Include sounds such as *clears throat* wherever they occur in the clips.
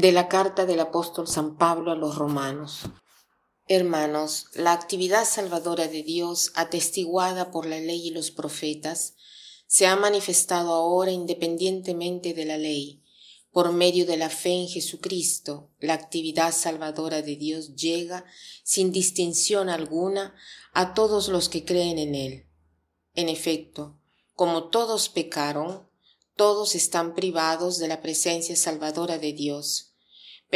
de la carta del apóstol San Pablo a los romanos. Hermanos, la actividad salvadora de Dios, atestiguada por la ley y los profetas, se ha manifestado ahora independientemente de la ley. Por medio de la fe en Jesucristo, la actividad salvadora de Dios llega, sin distinción alguna, a todos los que creen en Él. En efecto, como todos pecaron, todos están privados de la presencia salvadora de Dios,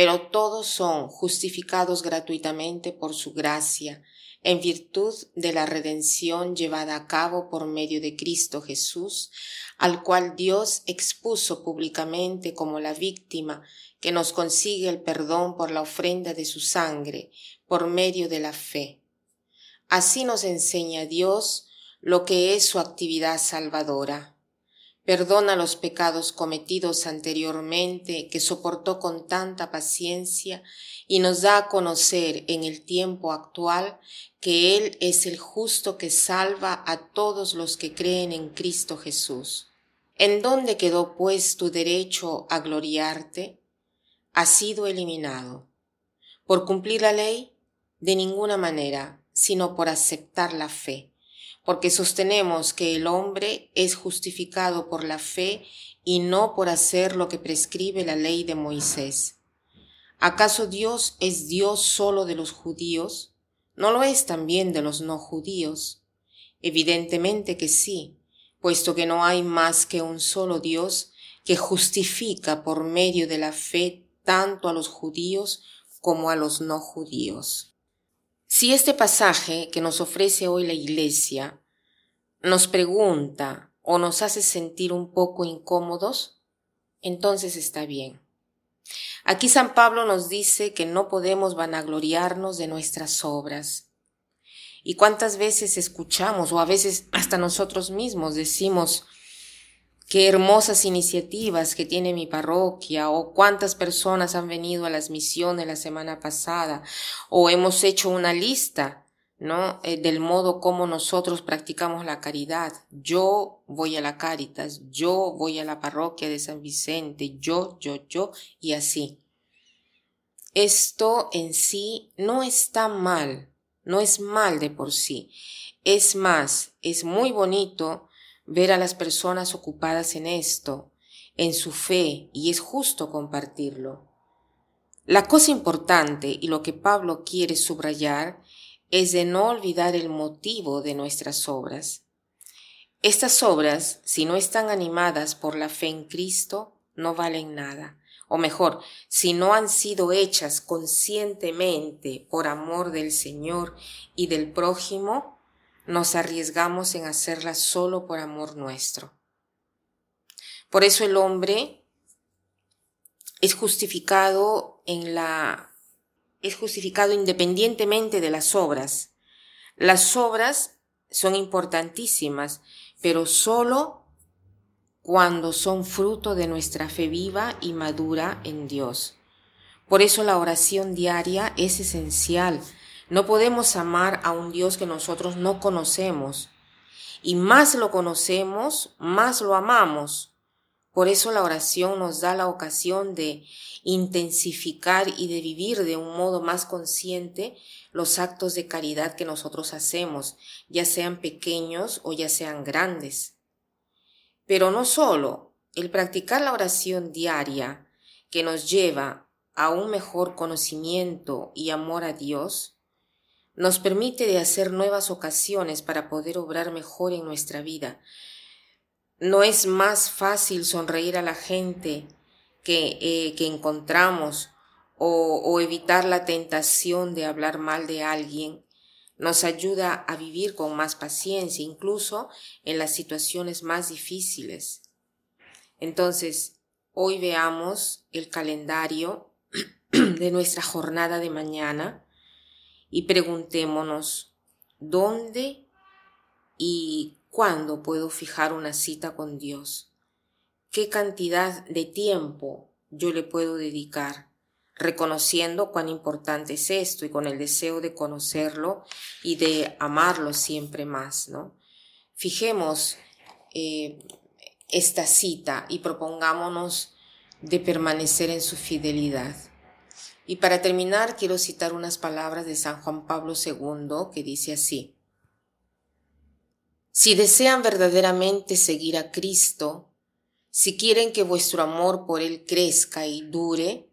pero todos son justificados gratuitamente por su gracia, en virtud de la redención llevada a cabo por medio de Cristo Jesús, al cual Dios expuso públicamente como la víctima que nos consigue el perdón por la ofrenda de su sangre, por medio de la fe. Así nos enseña Dios lo que es su actividad salvadora Perdona los pecados cometidos anteriormente que soportó con tanta paciencia y nos da a conocer en el tiempo actual que Él es el justo que salva a todos los que creen en Cristo Jesús. ¿En dónde quedó pues tu derecho a gloriarte? Ha sido eliminado. ¿Por cumplir la ley? De ninguna manera, sino por aceptar la fe porque sostenemos que el hombre es justificado por la fe y no por hacer lo que prescribe la ley de Moisés. ¿Acaso Dios es Dios solo de los judíos? ¿No lo es también de los no judíos? Evidentemente que sí, puesto que no hay más que un solo Dios que justifica por medio de la fe tanto a los judíos como a los no judíos. Si este pasaje que nos ofrece hoy la Iglesia nos pregunta o nos hace sentir un poco incómodos, entonces está bien. Aquí San Pablo nos dice que no podemos vanagloriarnos de nuestras obras. ¿Y cuántas veces escuchamos, o a veces hasta nosotros mismos decimos, qué hermosas iniciativas que tiene mi parroquia, o cuántas personas han venido a las misiones la semana pasada, o hemos hecho una lista, ¿no? Eh, del modo como nosotros practicamos la caridad. Yo voy a la Caritas, yo voy a la parroquia de San Vicente, yo, yo, yo, y así. Esto en sí no está mal, no es mal de por sí. Es más, es muy bonito ver a las personas ocupadas en esto, en su fe, y es justo compartirlo. La cosa importante y lo que Pablo quiere subrayar es de no olvidar el motivo de nuestras obras. Estas obras, si no están animadas por la fe en Cristo, no valen nada. O mejor, si no han sido hechas conscientemente por amor del Señor y del prójimo, nos arriesgamos en hacerla solo por amor nuestro. Por eso el hombre es justificado en la es justificado independientemente de las obras. Las obras son importantísimas, pero solo cuando son fruto de nuestra fe viva y madura en Dios. Por eso la oración diaria es esencial no podemos amar a un Dios que nosotros no conocemos. Y más lo conocemos, más lo amamos. Por eso la oración nos da la ocasión de intensificar y de vivir de un modo más consciente los actos de caridad que nosotros hacemos, ya sean pequeños o ya sean grandes. Pero no solo el practicar la oración diaria que nos lleva a un mejor conocimiento y amor a Dios, nos permite de hacer nuevas ocasiones para poder obrar mejor en nuestra vida. No es más fácil sonreír a la gente que, eh, que encontramos o, o evitar la tentación de hablar mal de alguien. Nos ayuda a vivir con más paciencia, incluso en las situaciones más difíciles. Entonces, hoy veamos el calendario *clears throat* de nuestra jornada de mañana y preguntémonos dónde y cuándo puedo fijar una cita con Dios, qué cantidad de tiempo yo le puedo dedicar, reconociendo cuán importante es esto y con el deseo de conocerlo y de amarlo siempre más, ¿no? Fijemos eh, esta cita y propongámonos de permanecer en su fidelidad. Y para terminar, quiero citar unas palabras de San Juan Pablo II que dice así. Si desean verdaderamente seguir a Cristo, si quieren que vuestro amor por Él crezca y dure,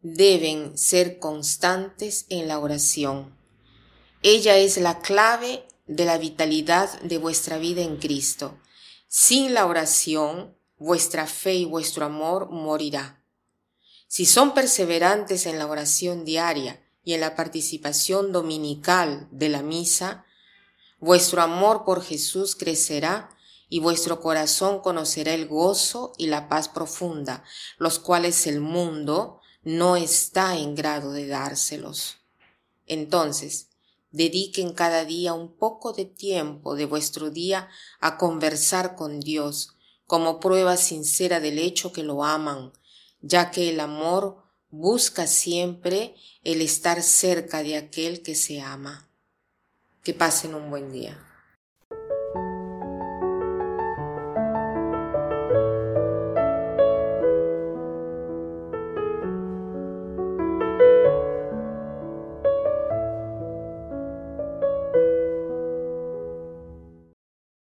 deben ser constantes en la oración. Ella es la clave de la vitalidad de vuestra vida en Cristo. Sin la oración, vuestra fe y vuestro amor morirá. Si son perseverantes en la oración diaria y en la participación dominical de la misa, vuestro amor por Jesús crecerá y vuestro corazón conocerá el gozo y la paz profunda, los cuales el mundo no está en grado de dárselos. Entonces, dediquen cada día un poco de tiempo de vuestro día a conversar con Dios, como prueba sincera del hecho que lo aman, ya que el amor busca siempre el estar cerca de aquel que se ama. Que pasen un buen día.